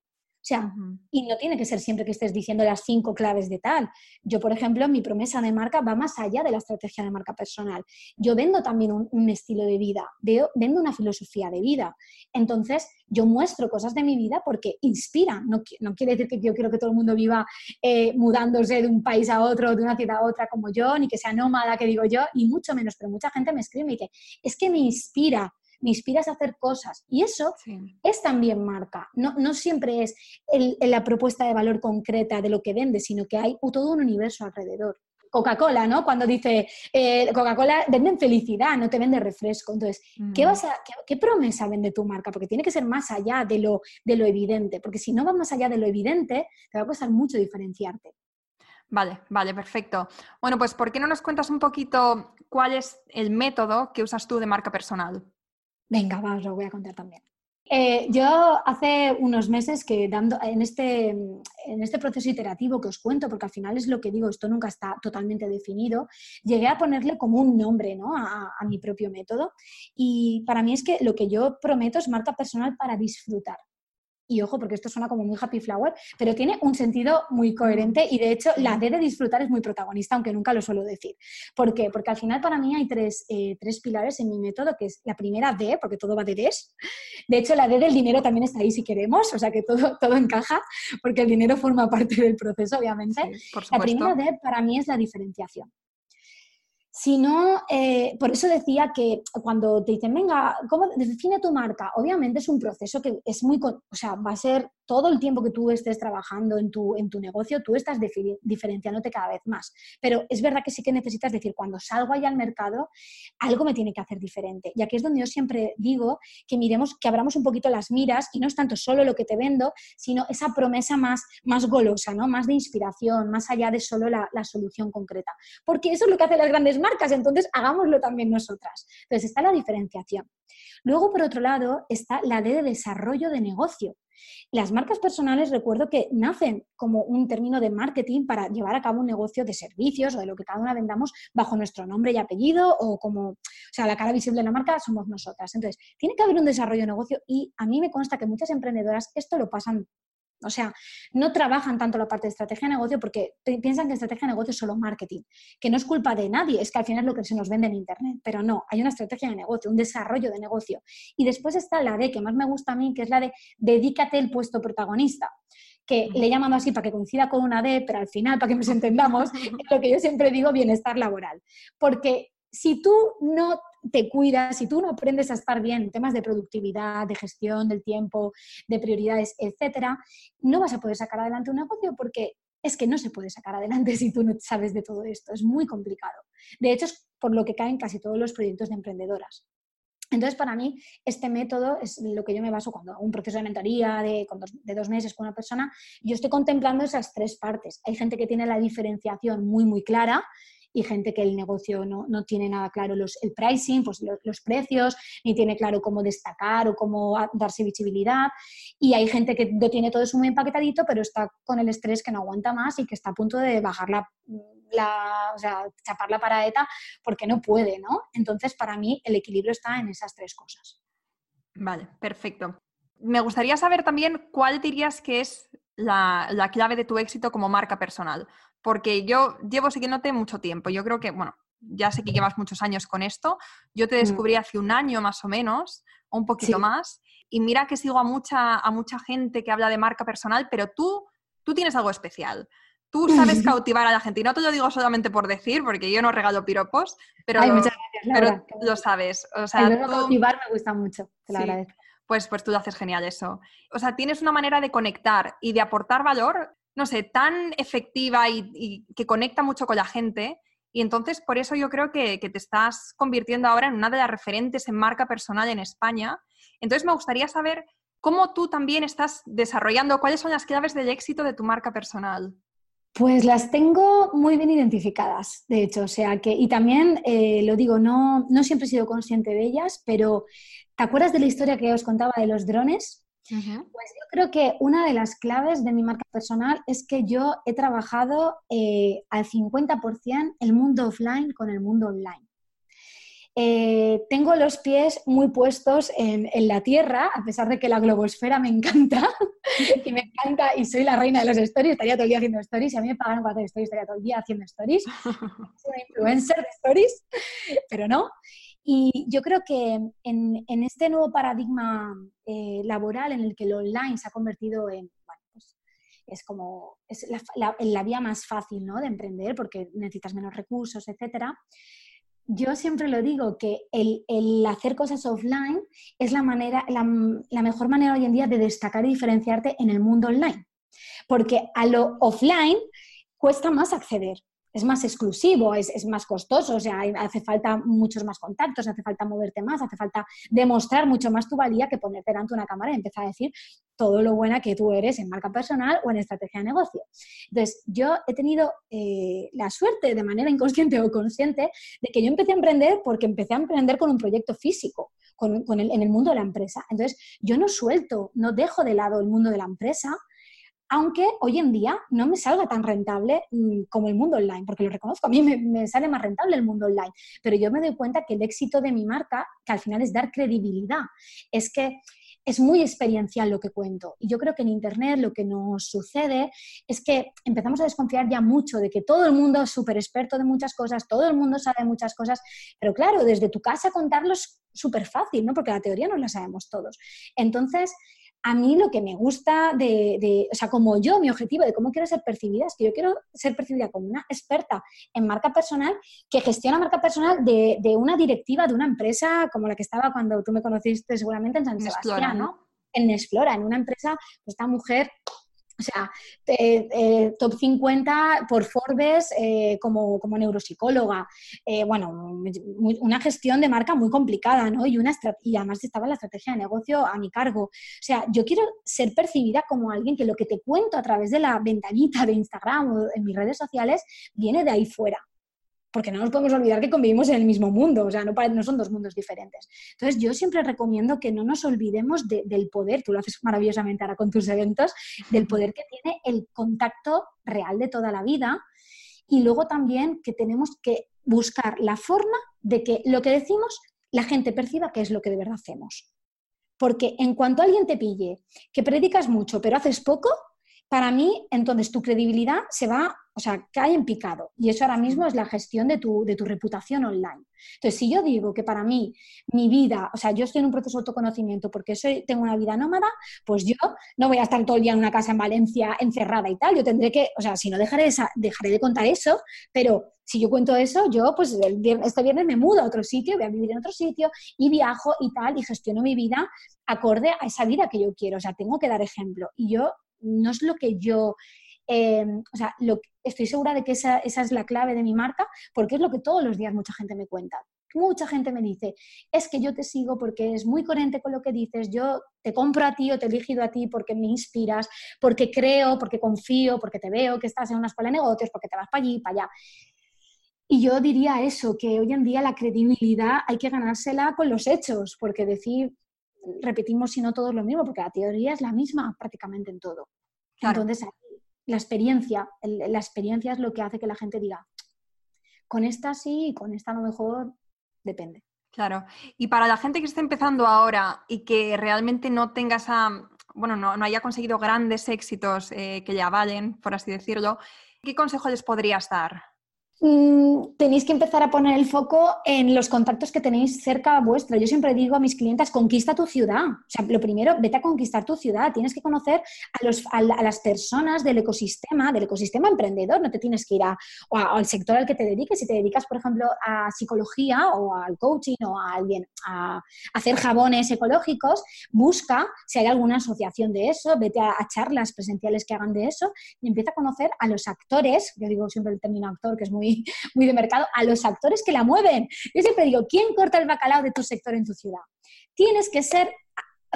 O sea, y no tiene que ser siempre que estés diciendo las cinco claves de tal. Yo, por ejemplo, mi promesa de marca va más allá de la estrategia de marca personal. Yo vendo también un, estilo de vida, vendo una filosofía de vida. Entonces, yo muestro cosas de mi vida porque inspira. No, no quiere decir que yo quiero que todo el mundo viva eh, mudándose de un país a otro, de una ciudad a otra como yo, ni que sea nómada, que digo yo, y mucho menos. Pero mucha gente me escribe y me dice, es que me inspira me inspiras a hacer cosas. Y eso es también marca. No, no siempre es la propuesta de valor concreta de lo que vende, sino que hay todo un universo alrededor. Coca-Cola, ¿no? Cuando dice eh, Coca-Cola venden felicidad, no te vende refresco. Entonces, ¿qué, mm. vas a, qué, promesa vende tu marca? Porque tiene que ser más allá de lo, de lo evidente, porque si no va más allá de lo evidente, te va a costar mucho diferenciarte. Vale, vale, perfecto. Bueno, pues ¿por qué no nos cuentas un poquito cuál es el método que usas tú de marca personal? Venga, va, os lo voy a contar también. Eh, yo hace unos meses que dando en este, en este proceso iterativo que os cuento, porque al final es lo que digo, esto nunca está totalmente definido, llegué a ponerle como un nombre ¿no? a, a mi propio método. Y para mí es que lo que yo prometo es marca personal para disfrutar y ojo, porque esto suena como muy happy flower, pero tiene un sentido muy coherente y de hecho la D de disfrutar es muy protagonista, aunque nunca lo suelo decir. ¿Por qué? Porque al final para mí hay tres, eh, tres pilares en mi método, que es la primera D, porque todo va de Ds. De hecho, la D del dinero también está ahí si queremos, o sea que todo, todo encaja, porque el dinero forma parte del proceso, obviamente. la primera D para mí es la diferenciación. Si no, eh, por eso decía que cuando te dicen, venga, ¿cómo define tu marca? Obviamente es un proceso que es muy, o sea, va a ser todo el tiempo que tú estés trabajando en tu, en tu negocio, tú estás diferenciándote cada vez más. Pero es verdad que sí que necesitas decir, cuando salgo allá al mercado, algo me tiene que hacer diferente. Y aquí es donde yo siempre digo que miremos, que abramos un poquito las miras y no es tanto solo lo que te vendo, sino esa promesa más, más golosa, ¿no? más de inspiración, más allá de solo la, la solución concreta. Porque eso es lo que hacen las grandes marcas, entonces hagámoslo también nosotras. Entonces está la diferenciación. Luego, por otro lado, está la de desarrollo de negocio. Las marcas personales recuerdo que nacen como un término de marketing para llevar a cabo un negocio de servicios o de lo que cada una vendamos bajo nuestro nombre y apellido o como, o sea, la cara visible de la marca somos nosotras. Entonces, tiene que haber un desarrollo de negocio y a mí me consta que muchas emprendedoras esto lo pasan o sea, no trabajan tanto la parte de estrategia de negocio porque piensan que estrategia de negocio es solo marketing, que no es culpa de nadie, es que al final es lo que se nos vende en Internet, pero no, hay una estrategia de negocio, un desarrollo de negocio. Y después está la D, que más me gusta a mí, que es la de dedícate el puesto protagonista que le he llamado así para que coincida con una D, pero al final, para que nos entendamos, es lo que yo siempre digo, bienestar laboral. Porque si tú no te cuidas, si tú no aprendes a estar bien en temas de productividad, de gestión del tiempo, de prioridades, etcétera, no vas a poder sacar adelante un negocio porque es que no se puede sacar adelante si tú no sabes de todo esto. Es muy complicado. De hecho, es por lo que caen casi todos los proyectos de emprendedoras. Entonces, para mí, este método es lo que yo me baso cuando hago un proceso de mentoría de, de, dos meses con una persona. Yo estoy contemplando esas tres partes. Hay gente que tiene la diferenciación muy, muy clara y gente que el negocio no, no tiene nada claro los, el pricing, pues los, precios, ni tiene claro cómo destacar o cómo darse visibilidad. Y hay gente que lo tiene todo eso muy empaquetadito, pero está con el estrés que no aguanta más y que está a punto de bajar la, o sea, chapar la paraeta porque no puede, ¿no? Entonces, para mí, el equilibrio está en esas tres cosas. Vale, perfecto. Me gustaría saber también cuál dirías que es la, la, clave de tu éxito como marca personal porque yo llevo siguiéndote mucho tiempo. Yo creo que, bueno, ya sé que llevas muchos años con esto. Yo te mm. descubrí hace un año más o menos, o un poquito más. Y mira que sigo a mucha, a mucha gente que habla de marca personal, pero tú, tú tienes algo especial. Tú sabes cautivar a la gente. Y no te lo digo solamente por decir, porque yo no regalo piropos, pero, pero lo sabes. O sea, El cautivar me gusta mucho, te lo agradezco. Pues, pues tú lo haces genial eso. O sea, tienes una manera de conectar y de aportar valor no sé, tan efectiva y, que conecta mucho con la gente. Y entonces, por eso yo creo que, que, te estás convirtiendo ahora en una de las referentes en marca personal en España. Entonces, me gustaría saber cómo tú también estás desarrollando, cuáles son las claves del éxito de tu marca personal. Pues las tengo muy bien identificadas, de hecho, o sea que, y también eh, lo digo, no, no siempre he sido consciente de ellas, pero ¿te acuerdas de la historia que os contaba de los drones? Pues yo creo que una de las claves de mi marca personal es que yo he trabajado eh, al 50% el mundo offline con el mundo online. Eh, tengo los pies muy puestos en, la Tierra, a pesar de que la globosfera me encanta y me encanta y soy la reina de los stories, estaría todo el día haciendo stories y a mí me pagaron para hacer stories, estaría todo el día haciendo stories. Soy una influencer de stories, pero no. Y yo creo que en, este nuevo paradigma eh, laboral en el que lo online se ha convertido en, bueno, pues es como es la, la, vía más fácil ¿no? de emprender porque necesitas menos recursos, etcétera yo siempre lo digo, que el, hacer cosas offline es la, manera, la, la, mejor manera hoy en día de destacar y diferenciarte en el mundo online. Porque a lo offline cuesta más acceder es más exclusivo, es, más costoso, o sea, hace falta muchos más contactos, hace falta moverte más, hace falta demostrar mucho más tu valía que ponerte delante una cámara y empezar a decir todo lo buena que tú eres en marca personal o en estrategia de negocio. Entonces, yo he tenido eh, la suerte, de manera inconsciente o consciente, de que yo empecé a emprender porque empecé a emprender con un proyecto físico, con, en el mundo de la empresa. Entonces, yo no suelto, no dejo de lado el mundo de la empresa, aunque hoy en día no me salga tan rentable mm, como el mundo online, porque lo reconozco, a mí me, sale más rentable el mundo online, pero yo me doy cuenta que el éxito de mi marca, que al final es dar credibilidad, es que es muy experiencial lo que cuento. Y yo creo que en Internet lo que nos sucede es que empezamos a desconfiar ya mucho de que todo el mundo es súper experto de muchas cosas, todo el mundo sabe muchas cosas, pero claro, desde tu casa contarlo es súper fácil, ¿no? Porque la teoría no la sabemos todos. Entonces, a mí lo que me gusta de, o sea, como yo, mi objetivo de cómo quiero ser percibida es que yo quiero ser percibida como una experta en marca personal que gestiona marca personal de, una directiva de una empresa como la que estaba cuando tú me conociste seguramente en San Sebastián, ¿no? En Nesflora, en una empresa, pues esta mujer o sea, eh, top 50 por Forbes eh, como, como, neuropsicóloga. Eh, bueno, una gestión de marca muy complicada, ¿no? Y, una y además estaba la estrategia de negocio a mi cargo. O sea, yo quiero ser percibida como alguien que lo que te cuento a través de la ventanita de Instagram o en mis redes sociales viene de ahí fuera porque no nos podemos olvidar que convivimos en el mismo mundo, o sea, no, son dos mundos diferentes. Entonces, yo siempre recomiendo que no nos olvidemos del poder, tú lo haces maravillosamente ahora con tus eventos, del poder que tiene el contacto real de toda la vida y luego también que tenemos que buscar la forma de que lo que decimos la gente perciba que es lo que de verdad hacemos. Porque en cuanto alguien te pille que predicas mucho pero haces poco, para mí, entonces tu credibilidad se va, o sea, cae en picado. Y eso ahora mismo es la gestión de tu, de tu reputación online. Entonces, si yo digo que para mí, mi vida, o sea, yo estoy en un proceso de autoconocimiento porque soy, tengo una vida nómada, pues yo no voy a estar todo el día en una casa en Valencia encerrada y tal. Yo tendré que, o sea, si no dejaré, dejaré de contar eso, pero si yo cuento eso, yo pues el viernes, este viernes me mudo a otro sitio, voy a vivir en otro sitio y viajo y tal y gestiono mi vida acorde a esa vida que yo quiero. O sea, tengo que dar ejemplo. Y yo no es lo que yo, em, o sea, lo, estoy segura de que esa, es la clave de mi marca, porque es lo que todos los días mucha gente me cuenta. Mucha gente me dice, es que yo te sigo porque es muy coherente con lo que dices, yo te compro a ti o te he elegido a ti porque me inspiras, porque creo, porque confío, porque te veo que estás en una escuela de negocios, porque te vas para allí, para allá. Y yo diría eso, que hoy en día la credibilidad hay que ganársela con los hechos, porque decir repetimos si no todos lo mismo, porque la teoría es la misma prácticamente en todo. Entonces, la experiencia, la experiencia es lo que hace que la gente diga, con esta sí y con esta a lo mejor depende. Claro. Y para la gente que está empezando ahora y que realmente no tenga esa, bueno, no, haya conseguido grandes éxitos eh, que ya valen, por así decirlo, ¿qué consejo les podrías dar? Mm, tenéis que empezar a poner el foco en los contactos que tenéis cerca vuestra. Yo siempre digo a mis clientes, conquista tu ciudad. O sea, lo primero, vete a conquistar tu ciudad. Tienes que conocer a, los, las personas del ecosistema, del ecosistema emprendedor. No te tienes que ir a, al sector al que te dediques. Si te dedicas, por ejemplo, a psicología o al coaching o a alguien a hacer jabones ecológicos, busca si hay alguna asociación de eso, vete a charlas presenciales que hagan de eso y empieza a conocer a los actores. Yo digo siempre el término actor, que es muy muy, de mercado, a los actores que la mueven. Yo siempre digo, ¿quién corta el bacalao de tu sector en tu ciudad? Tienes que ser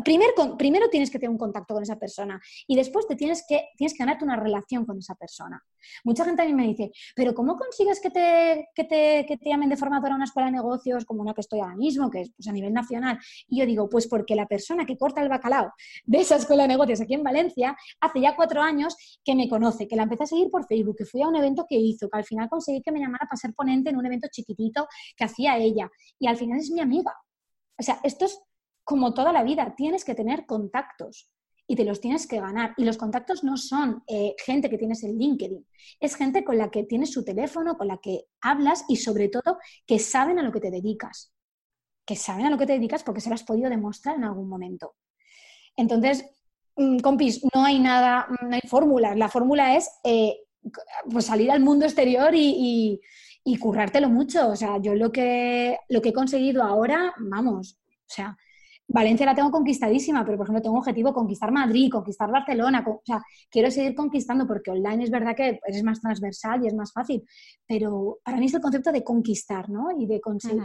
primero tienes que tener un contacto con esa persona y después te tienes que, tienes que ganarte una relación con esa persona. Mucha gente a mí me dice, pero ¿cómo consigues que te, que te, llamen de formadora a una escuela de negocios como una que estoy ahora mismo, que es pues, a nivel nacional? Y yo digo, pues porque la persona que corta el bacalao de esa escuela de negocios aquí en Valencia hace ya cuatro años que me conoce, que la empecé a seguir por Facebook, que fui a un evento que hizo, que al final conseguí que me llamara para ser ponente en un evento chiquitito que hacía ella y al final es mi amiga. O sea, esto es como toda la vida, tienes que tener contactos y te los tienes que ganar. Y los contactos no son eh, gente que tienes en LinkedIn, es gente con la que tienes su teléfono, con la que hablas y sobre todo que saben a lo que te dedicas. Que saben a lo que te dedicas porque se lo has podido demostrar en algún momento. Entonces, mm, compis, no hay nada, no hay fórmulas. La fórmula es eh, pues salir al mundo exterior y, y, y, currártelo mucho. O sea, yo lo que, lo que he conseguido ahora, vamos, o sea, Valencia la tengo conquistadísima, pero por ejemplo tengo objetivo conquistar Madrid, conquistar Barcelona, o sea, quiero seguir conquistando porque online es verdad que es más transversal y es más fácil, pero para mí es el concepto de conquistar, ¿no? Y de conseguir,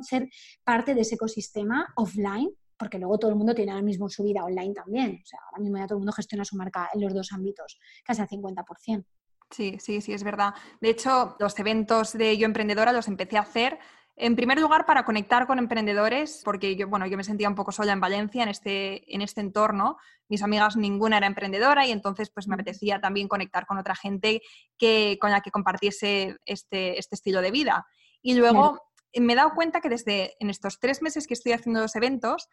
ser parte de ese ecosistema offline, porque luego todo el mundo tiene ahora mismo su vida online también, o sea, ahora mismo ya todo el mundo gestiona su marca en los dos ámbitos, casi al 50%. Sí, sí, sí, es verdad. De hecho, los eventos de Yo Emprendedora los empecé a hacer en primer lugar, para conectar con emprendedores, porque yo, bueno, yo me sentía un poco sola en Valencia, en este, en este entorno. Mis amigas ninguna era emprendedora y entonces pues me apetecía también conectar con otra gente que, con la que compartiese este, este estilo de vida. Y luego me he dado cuenta que desde en estos tres meses que estoy haciendo los eventos,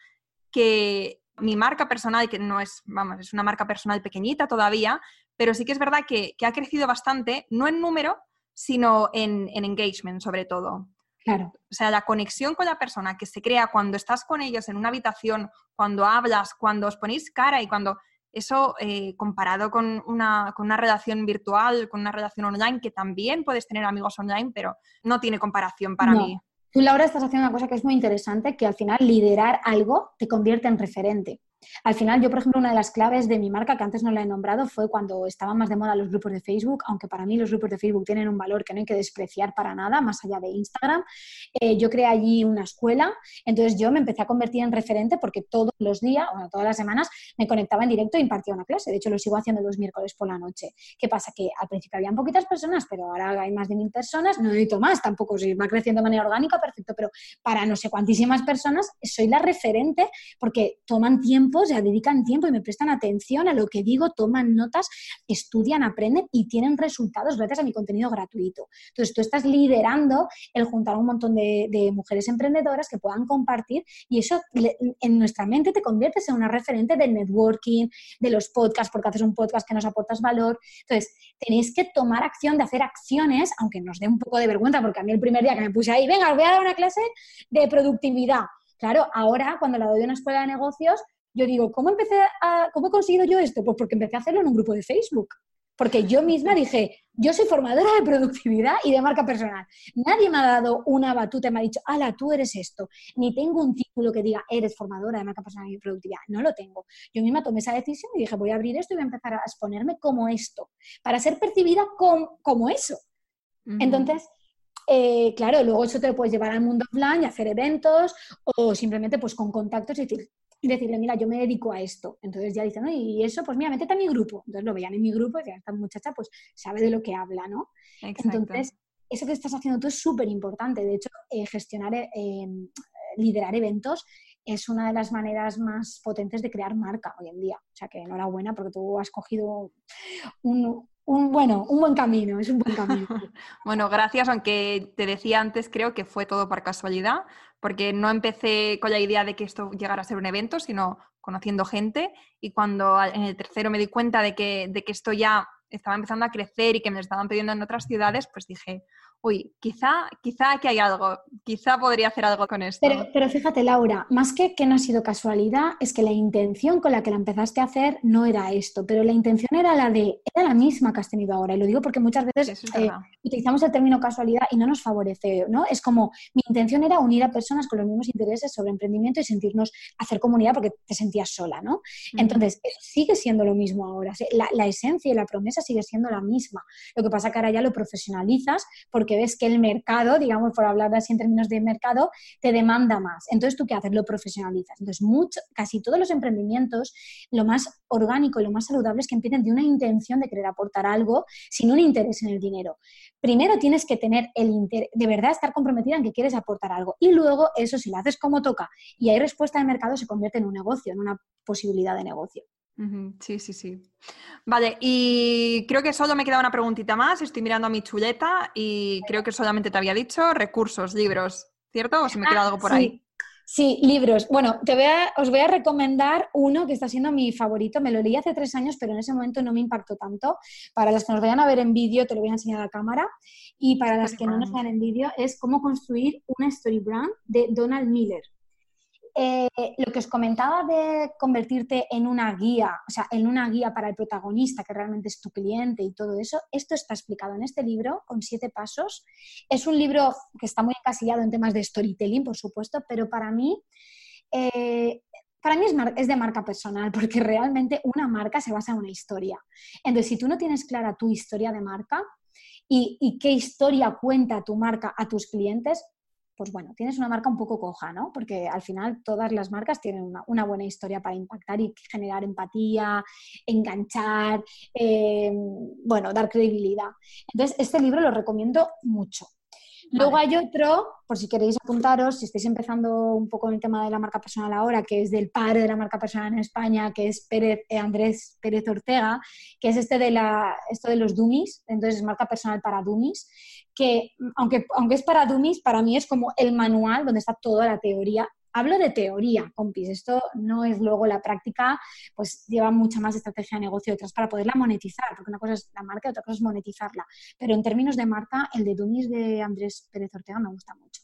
que mi marca personal, que no es, vamos, es una marca personal pequeñita todavía, pero sí que es verdad que, que ha crecido bastante, no en número, sino en, en engagement sobre todo. Claro. O sea, la conexión con la persona que se crea cuando estás con ellos en una habitación, cuando hablas, cuando os ponéis cara y cuando eso eh, comparado con una, con una relación virtual, con una relación online, que también puedes tener amigos online, pero no tiene comparación para mí. Tú, Laura, estás haciendo una cosa que es muy interesante, que al final liderar algo te convierte en referente. Al final, yo, por ejemplo, una de las claves de mi marca, que antes no la he nombrado, fue cuando estaban más de moda los grupos de Facebook, aunque para mí los grupos de Facebook tienen un valor que no hay que despreciar para nada, más allá de Instagram. Eh, yo creé allí una escuela, entonces yo me empecé a convertir en referente porque todos los días, o todas las semanas, me conectaba en directo e impartía una clase. De hecho, lo sigo haciendo los miércoles por la noche. ¿Qué pasa? Que al principio habían poquitas personas, pero ahora hay más de mil personas. No necesito más tampoco, si va creciendo de manera orgánica, perfecto, pero para no sé cuantísimas personas soy la referente porque toman tiempo ya dedican tiempo y me prestan atención a lo que digo, toman notas, estudian, aprenden y tienen resultados gracias a mi contenido gratuito. Entonces, tú estás liderando el juntar a un montón de, mujeres emprendedoras que puedan compartir y eso en nuestra mente te conviertes en una referente del networking, de los podcasts, porque haces un podcast que nos aportas valor. Entonces, tenéis que tomar acción de hacer acciones, aunque nos dé un poco de vergüenza, porque a mí el primer día que me puse ahí, venga, os voy a dar una clase de productividad. Claro, ahora cuando la doy en una escuela de negocios, yo digo, ¿cómo empecé a, cómo he conseguido yo esto? Pues porque empecé a hacerlo en un grupo de Facebook. Porque yo misma dije, yo soy formadora de productividad y de marca personal. Nadie me ha dado una batuta y me ha dicho, ala, tú eres esto. Ni tengo un título que diga, eres formadora de marca personal y productividad. No lo tengo. Yo misma tomé esa decisión y dije, voy a abrir esto y voy a empezar a exponerme como esto, para ser percibida como eso. Entonces, eh, claro, luego eso te lo puedes llevar al mundo offline y hacer eventos o simplemente pues con contactos y decir, y decirle, mira, yo me dedico a esto. Entonces ya dicen, ¿no? Y eso, pues mira, métete a mi grupo. Entonces lo veían en mi grupo y decían, esta muchacha pues sabe de lo que habla, ¿no? Entonces, eso que estás haciendo tú es súper importante. De hecho, eh, gestionar, eh, em, liderar eventos es una de las maneras más potentes de crear marca hoy en día. O sea que enhorabuena porque tú has cogido un, un, bueno, un buen camino, es un buen camino. bueno, gracias, aunque te decía antes, creo que fue todo por casualidad, porque no empecé con la idea de que esto llegara a ser un evento, sino conociendo gente. Y cuando en el tercero me di cuenta de que, de que esto ya estaba empezando a crecer y que me lo estaban pidiendo en otras ciudades, pues dije, uy, quizá, quizá aquí hay algo, quizá podría hacer algo con esto. Pero, pero, fíjate, Laura, más que que no ha sido casualidad, es que la intención con la que la empezaste a hacer no era esto, pero la intención era la de, era la misma que has tenido ahora. Y lo digo porque muchas veces eh, utilizamos el término casualidad y no nos favorece, ¿no? Es como, mi intención era unir a personas con los mismos intereses sobre emprendimiento y sentirnos, hacer comunidad porque te sentías sola, ¿no? Entonces, sigue siendo lo mismo ahora. La, la esencia y la promesa sigue siendo la misma. Lo que pasa que ahora ya lo profesionalizas porque ves que el mercado, digamos, por hablar así en términos de mercado, te demanda más. Entonces, ¿tú qué haces? Lo profesionalizas. Entonces, mucho, casi todos los emprendimientos, lo más orgánico y lo más saludable es que empiecen de una intención de querer aportar algo sin un interés en el dinero. Primero tienes que tener el interés, de verdad estar comprometida en que quieres aportar algo. Y luego, eso, si lo haces como toca y hay respuesta de mercado, se convierte en un negocio, en una posibilidad de negocio. Sí, sí, sí. Vale, y creo que solo me queda una preguntita más. Estoy mirando a mi chuleta y creo que solamente te había dicho recursos, libros, ¿cierto? ¿O se me queda algo por ahí? Sí, libros. Bueno, te voy os voy a recomendar uno que está siendo mi favorito. Me lo leí hace tres años, pero en ese momento no me impactó tanto. Para las que nos vayan a ver en vídeo, te lo voy a enseñar a cámara. Y para las que no nos vean en vídeo, es Cómo construir una story brand de Donald Miller. Eh, lo que os comentaba de convertirte en una guía, o sea, en una guía para el protagonista, que realmente es tu cliente y todo eso, esto está explicado en este libro con siete pasos. Es un libro que está muy encasillado en temas de storytelling, por supuesto, pero para mí, eh, para mí es, de marca personal, porque realmente una marca se basa en una historia. Entonces, si tú no tienes clara tu historia de marca, y, qué historia cuenta tu marca a tus clientes, pues bueno, tienes una marca un poco coja, ¿no? Porque al final todas las marcas tienen una, buena historia para impactar y generar empatía, enganchar, eh, bueno, dar credibilidad. Entonces, este libro lo recomiendo mucho. Luego hay otro, por si queréis apuntaros, si estáis empezando un poco en el tema de la marca personal ahora, que es del padre de la marca personal en España, que es Pérez, eh, Andrés Pérez Ortega, que es este de la, esto de los dummies, entonces es marca personal para dummies, que aunque, aunque es para dummies, para mí es como el manual donde está toda la teoría Hablo de teoría, compis, esto no es luego la práctica, pues lleva mucha más estrategia de negocio detrás para poderla monetizar, porque una cosa es la marca y otra cosa es monetizarla. Pero en términos de marca, el de Dummies de Andrés Pérez Ortega me gusta mucho.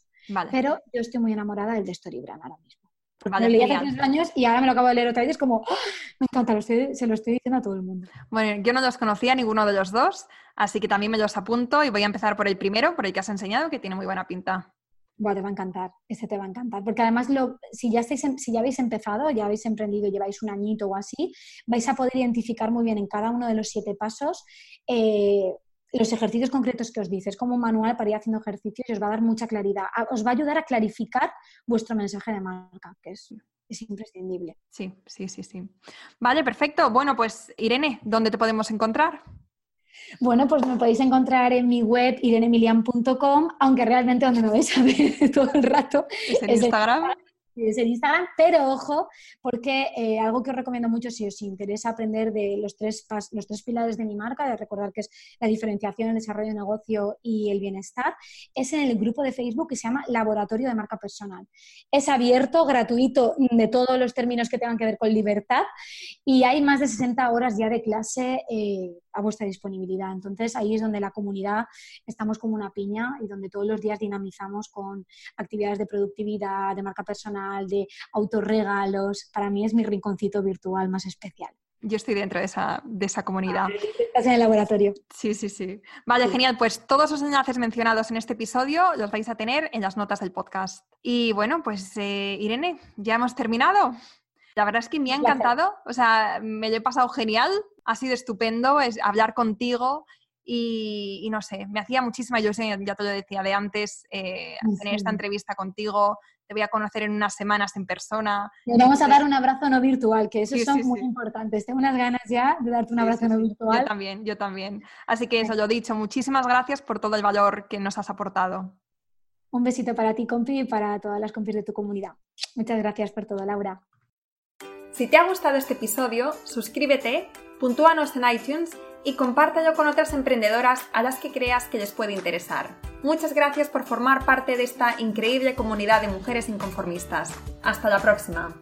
Pero yo estoy muy enamorada del de Storybrand ahora mismo. Vale, lo leí hace tres años y ahora me lo acabo de leer otra vez es como, ¡ah! me encanta, se lo estoy diciendo a todo el mundo. Bueno, yo no los conocía ninguno de los dos, así que también me los apunto y voy a empezar por el primero, por el que has enseñado, que tiene muy buena pinta te va a encantar, ese te va a encantar. Porque además, lo, si, ya estáis, si ya habéis empezado, ya habéis emprendido, lleváis un añito o así, vais a poder identificar muy bien en cada uno de los siete pasos eh, los ejercicios concretos que os dice. Es como un manual para ir haciendo ejercicios y os va a dar mucha claridad. Os va a ayudar a clarificar vuestro mensaje de marca, que es, es imprescindible. Sí, sí, sí, sí. Vale, perfecto. Bueno, pues Irene, ¿dónde te podemos encontrar? Bueno, pues me podéis encontrar en mi web irenemilian.com, aunque realmente donde me vais a ver todo el rato es en Instagram es en Instagram, pero ojo, porque eh, algo que os recomiendo mucho si os interesa aprender de los tres, los tres pilares de mi marca, de recordar que es la diferenciación, el desarrollo de negocio y el bienestar, es en el grupo de Facebook que se llama Laboratorio de Marca Personal. Es abierto, gratuito, de todos los términos que tengan que ver con libertad y hay más de 60 horas ya de clase eh, a vuestra disponibilidad. Entonces ahí es donde la comunidad estamos como una piña y donde todos los días dinamizamos con actividades de productividad, de marca personal de autorregalos. Para mí es mi rinconcito virtual más especial. Yo estoy dentro de esa, de esa comunidad. Estás en el laboratorio. Sí, sí, sí. Vale, genial. Pues todos los enlaces mencionados en este episodio los vais a tener en las notas del podcast. Y bueno, pues eh, Irene, ya hemos terminado. La verdad es que me ha encantado. O sea, me lo he pasado genial. Ha sido estupendo es hablar contigo. Y, no sé, me hacía muchísima ilusión, ya te lo decía de antes, eh, tener esta entrevista contigo, te voy a conocer en unas semanas en persona. Nos vamos a dar un abrazo no virtual, que eso es son muy importantes. Tengo unas ganas ya de darte un abrazo no virtual. Yo también, yo también. Así que eso, lo dicho, muchísimas gracias por todo el valor que nos has aportado. Un besito para ti, compi, y para todas las compis de tu comunidad. Muchas gracias por todo, Laura. Si te ha gustado este episodio, suscríbete, puntúanos en iTunes y compártelo con otras emprendedoras a las que creas que les puede interesar. Muchas gracias por formar parte de esta increíble comunidad de mujeres inconformistas. Hasta la próxima.